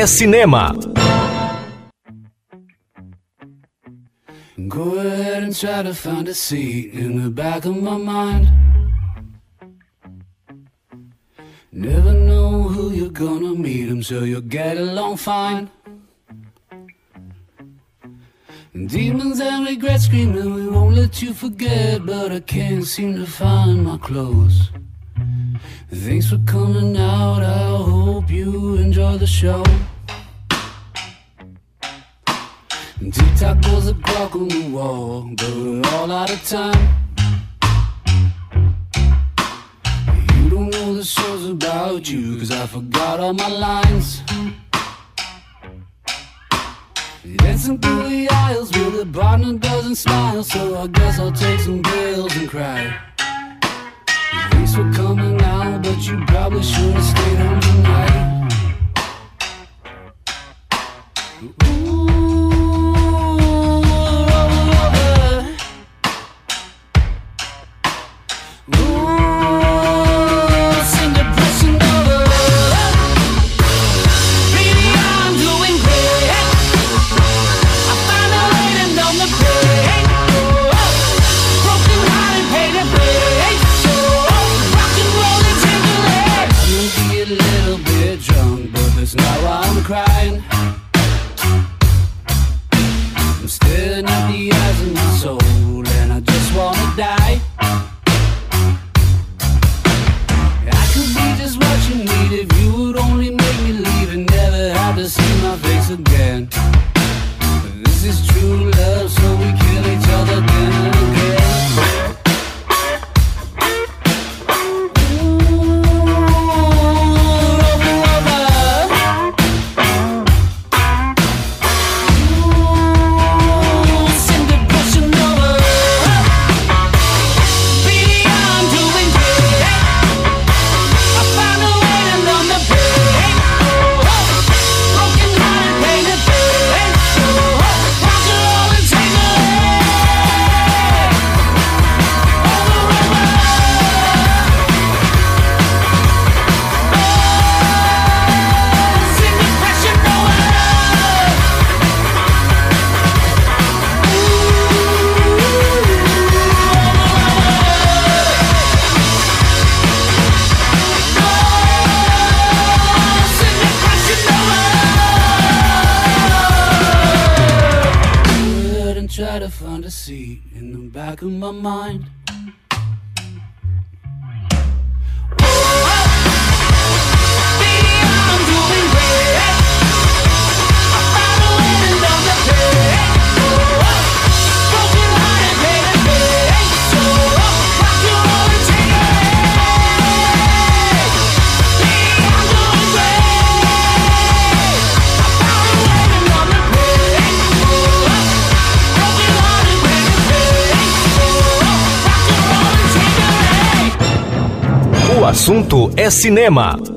cinema. Go ahead and try to find a seat in the back of my mind. Never know who you're gonna meet so you'll get along fine. Demons and regrets screaming, we won't let you forget, but I can't seem to find my clothes. Cinema.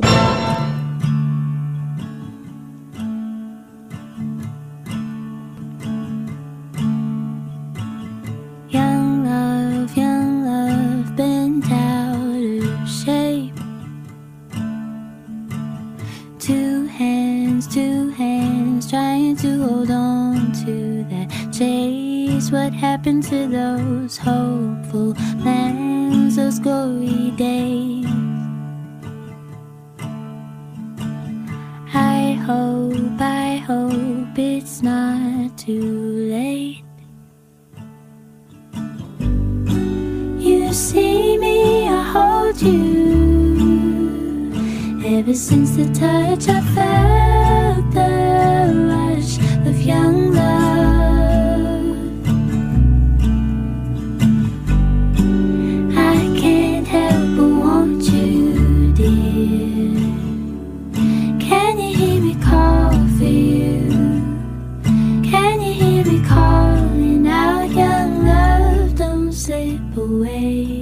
Away.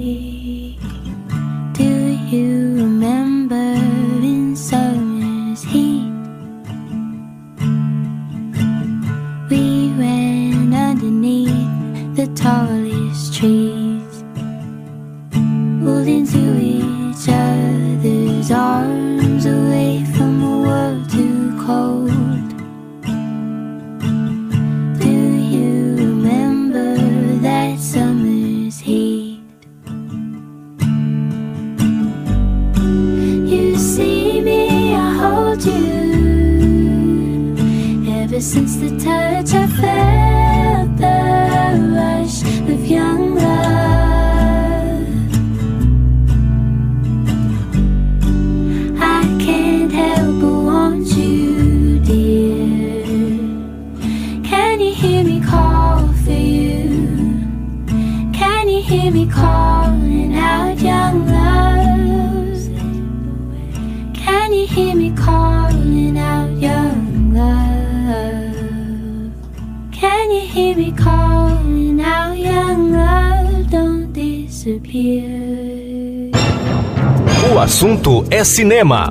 É cinema.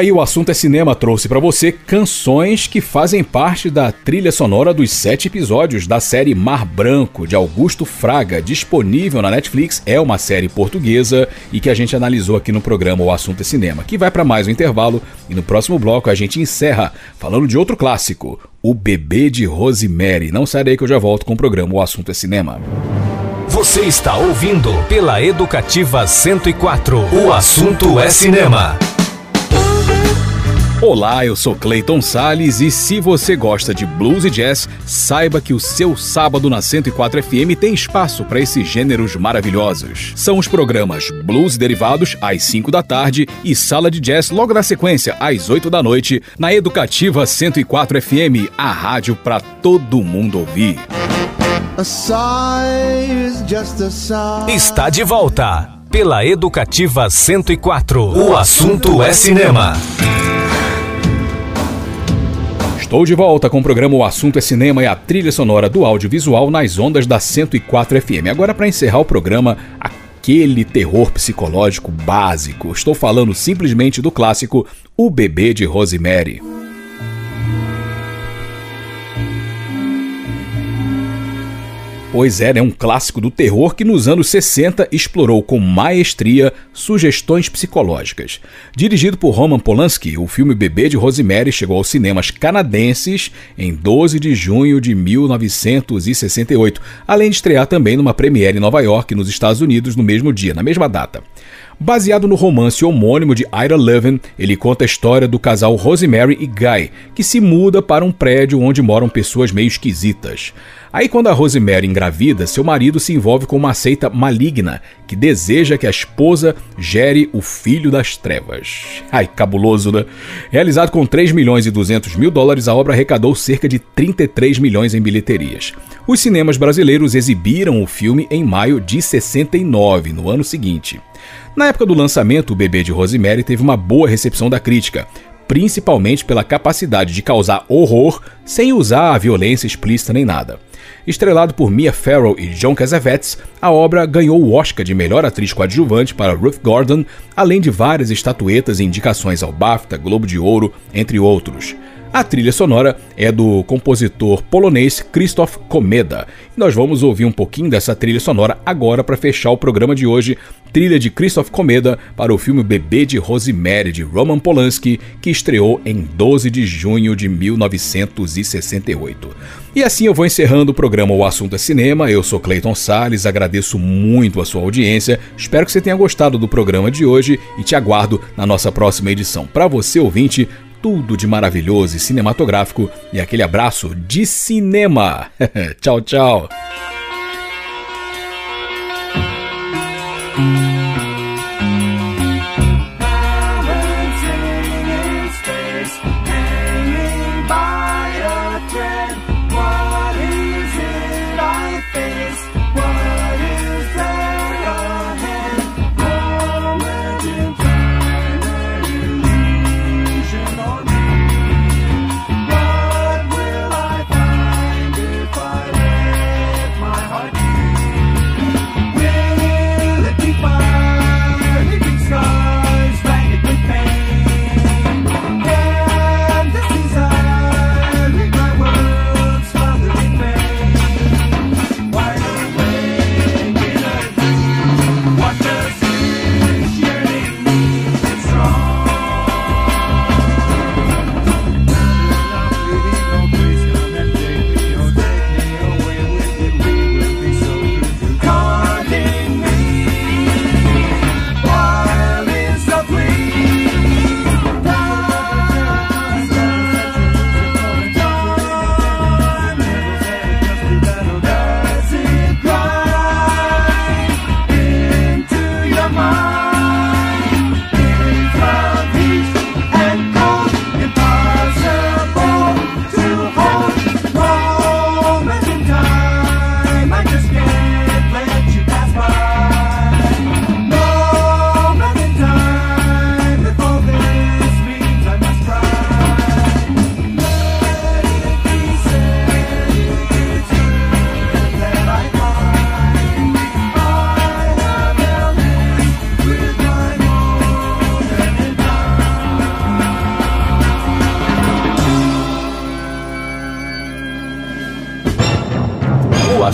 Aí o assunto é cinema trouxe pra você canções que fazem parte da trilha sonora dos sete episódios da série Mar Branco de Augusto Fraga, disponível na Netflix. É uma série portuguesa e que a gente analisou aqui no programa O Assunto é Cinema, que vai pra mais um intervalo e no próximo bloco a gente encerra falando de outro clássico, O Bebê de Rosemary. Não sai daí que eu já volto com o programa O Assunto é Cinema. Você está ouvindo pela Educativa 104. O assunto é cinema. Olá, eu sou Clayton Sales e se você gosta de blues e jazz, saiba que o seu sábado na 104 FM tem espaço para esses gêneros maravilhosos. São os programas Blues e Derivados às 5 da tarde e Sala de Jazz logo na sequência às 8 da noite na Educativa 104 FM, a rádio para todo mundo ouvir. Está de volta pela Educativa 104. O assunto é cinema. Estou de volta com o programa O Assunto é Cinema e a trilha sonora do audiovisual nas ondas da 104 FM. Agora, para encerrar o programa, aquele terror psicológico básico. Estou falando simplesmente do clássico O Bebê de Rosemary. Pois é, é um clássico do terror que nos anos 60 explorou com maestria sugestões psicológicas. Dirigido por Roman Polanski, o filme Bebê de Rosemary chegou aos cinemas canadenses em 12 de junho de 1968, além de estrear também numa premiere em Nova York, nos Estados Unidos, no mesmo dia, na mesma data. Baseado no romance homônimo de Ira Levin, ele conta a história do casal Rosemary e Guy, que se muda para um prédio onde moram pessoas meio esquisitas. Aí, quando a Rosemary engravida, seu marido se envolve com uma seita maligna que deseja que a esposa gere o filho das trevas. Ai, cabuloso, né? Realizado com 3 milhões e 200 mil dólares, a obra arrecadou cerca de 33 milhões em bilheterias. Os cinemas brasileiros exibiram o filme em maio de 69, no ano seguinte. Na época do lançamento, o bebê de Rosemary teve uma boa recepção da crítica, principalmente pela capacidade de causar horror sem usar a violência explícita nem nada. Estrelado por Mia Farrow e John Cassavetes, a obra ganhou o Oscar de melhor atriz coadjuvante para Ruth Gordon, além de várias estatuetas e indicações ao BAFTA, Globo de Ouro, entre outros. A trilha sonora é do compositor polonês Krzysztof Komeda. Nós vamos ouvir um pouquinho dessa trilha sonora agora para fechar o programa de hoje. Trilha de Krzysztof Komeda para o filme Bebê de Rosemary de Roman Polanski, que estreou em 12 de junho de 1968. E assim eu vou encerrando o programa O Assunto é Cinema. Eu sou Clayton Sales, agradeço muito a sua audiência. Espero que você tenha gostado do programa de hoje e te aguardo na nossa próxima edição. Para você ouvinte, tudo de maravilhoso e cinematográfico e aquele abraço de cinema. tchau, tchau.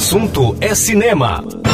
Assunto é cinema.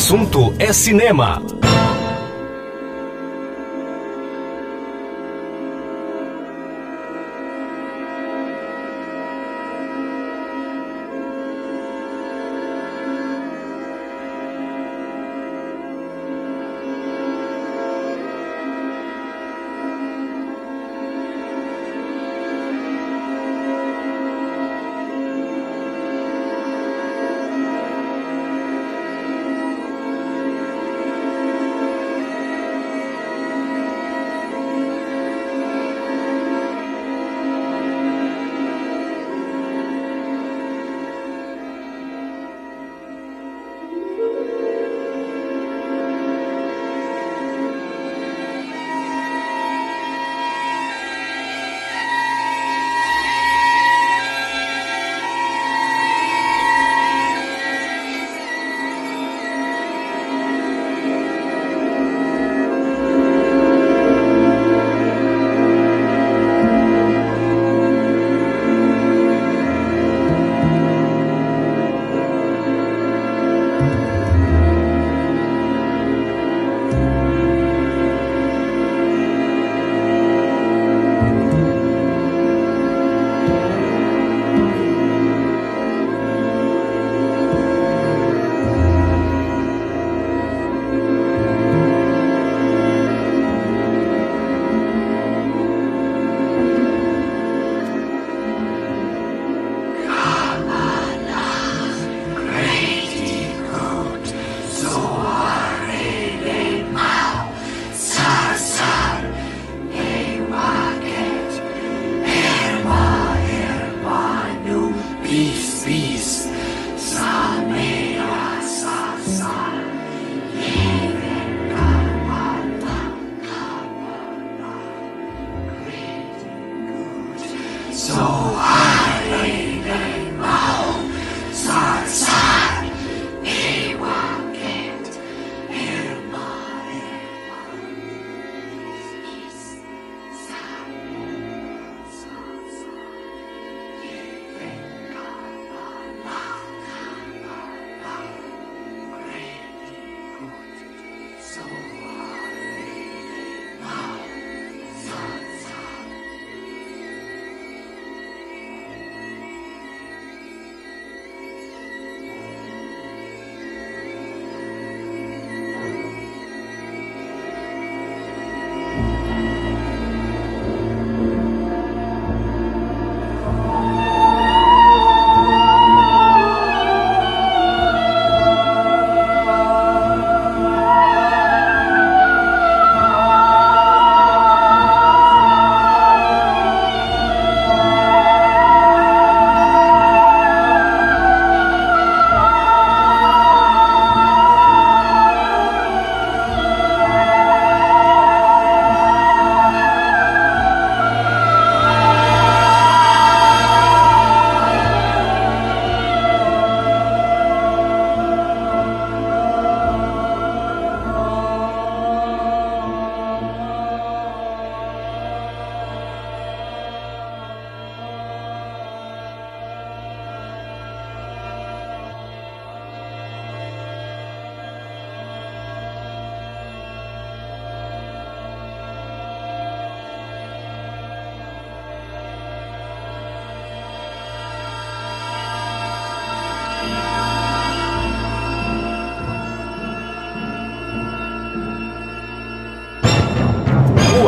Assunto é cinema.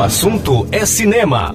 Assunto é cinema.